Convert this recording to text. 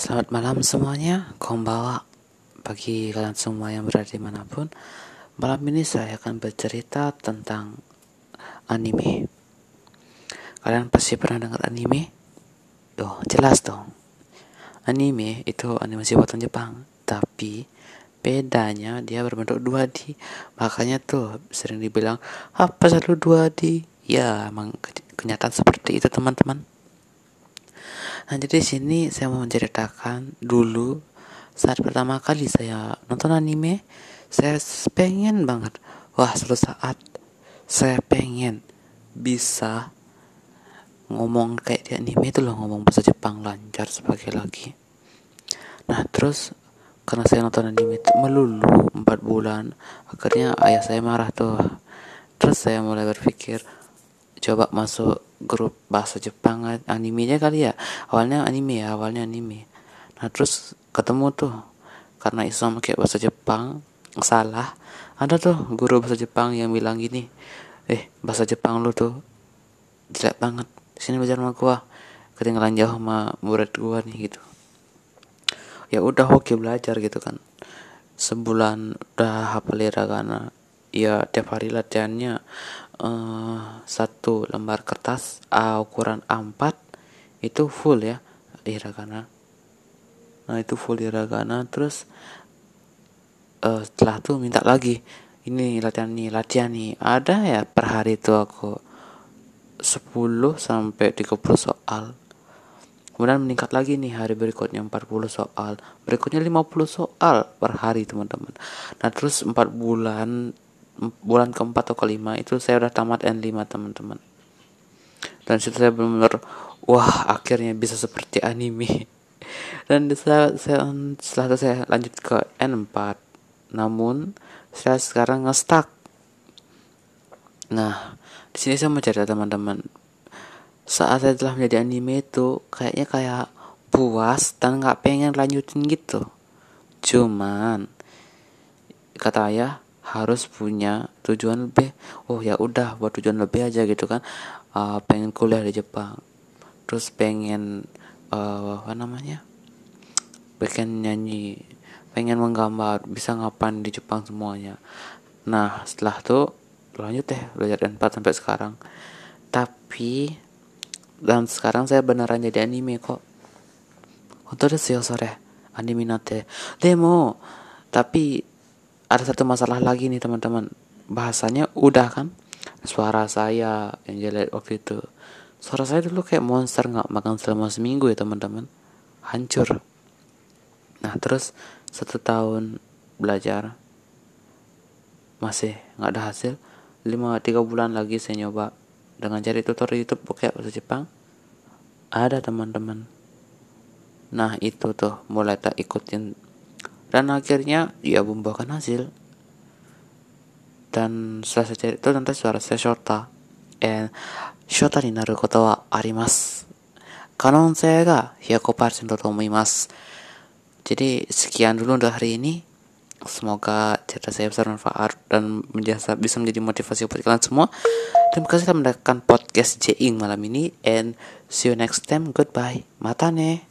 Selamat malam semuanya, kombawa Bagi kalian semua yang berada di mana pun Malam ini saya akan bercerita tentang anime. Kalian pasti pernah dengar anime? Oh, jelas dong. Anime itu animasi buatan Jepang. Tapi bedanya dia berbentuk 2D Makanya tuh sering dibilang Apa selalu 2D? Ya, emang kenyataan seperti itu teman-teman Nah, jadi di sini saya mau menceritakan dulu saat pertama kali saya nonton anime, saya pengen banget. Wah, suatu saat saya pengen bisa ngomong kayak di anime itu loh, ngomong bahasa Jepang lancar sebagai lagi. Nah, terus karena saya nonton anime itu melulu 4 bulan, akhirnya ayah saya marah tuh. Terus saya mulai berpikir, coba masuk grup bahasa Jepang animenya kali ya? Awalnya anime ya awalnya anime. Nah terus ketemu tuh karena Islam kayak bahasa Jepang salah. Ada tuh guru bahasa Jepang yang bilang gini eh bahasa Jepang lu tuh jelek banget. Sini belajar sama gua. Ketinggalan jauh sama murid gua nih gitu. Ya udah oke belajar gitu kan. Sebulan udah hafal karena ya tiap hari latihannya uh, satu lembar kertas uh, ukuran A4 itu full ya hiragana. Nah itu full hiragana terus uh, setelah tuh minta lagi ini latihan nih latihan nih. Ada ya per hari itu aku 10 sampai 30 soal. Kemudian meningkat lagi nih hari berikutnya 40 soal. Berikutnya 50 soal per hari teman-teman. Nah terus 4 bulan bulan keempat atau kelima itu saya udah tamat N5 teman-teman. Dan situ saya benar-benar wah akhirnya bisa seperti anime. Dan saya, saya setelah itu saya lanjut ke N4 namun saya sekarang nge-stuck. Nah di sini saya mau cerita teman-teman. Saat saya telah menjadi anime itu kayaknya kayak puas dan nggak pengen lanjutin gitu. Cuman kata ayah harus punya tujuan lebih oh ya udah buat tujuan lebih aja gitu kan. Uh, pengen kuliah di Jepang terus pengen uh, apa namanya pengen nyanyi pengen menggambar bisa ngapain di Jepang semuanya. Nah setelah itu lanjut deh belajar n 4 sampai sekarang. Tapi dan sekarang saya beneran jadi anime kok. Untuk sore anime nate demo. Tapi ada satu masalah lagi nih teman-teman. Bahasanya udah kan? Suara saya yang jelek waktu itu. Suara saya dulu kayak monster nggak makan selama seminggu ya teman-teman. Hancur. Nah terus satu tahun belajar masih nggak ada hasil. Lima tiga bulan lagi saya nyoba dengan cari tutorial YouTube kayak bahasa Jepang. Ada teman-teman. Nah itu tuh mulai tak ikutin dan akhirnya ya ia membuahkan hasil dan setelah saya cari itu nanti suara saya shota and shota ni naru koto wa arimasu kanonsei ga ya, persen to omimasu jadi sekian dulu untuk hari ini Semoga cerita saya bisa bermanfaat dan menjasa, bisa menjadi motivasi buat kalian semua. Terima kasih telah mendengarkan podcast Jing malam ini and see you next time. Goodbye. Mata ne.